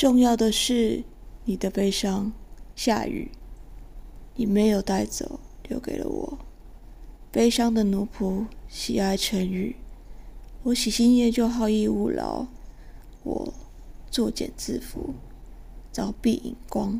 重要的是你的悲伤，下雨，你没有带走，留给了我。悲伤的奴仆，喜爱沉郁。我喜新厌旧，好逸恶劳。我作茧自缚，凿壁引光。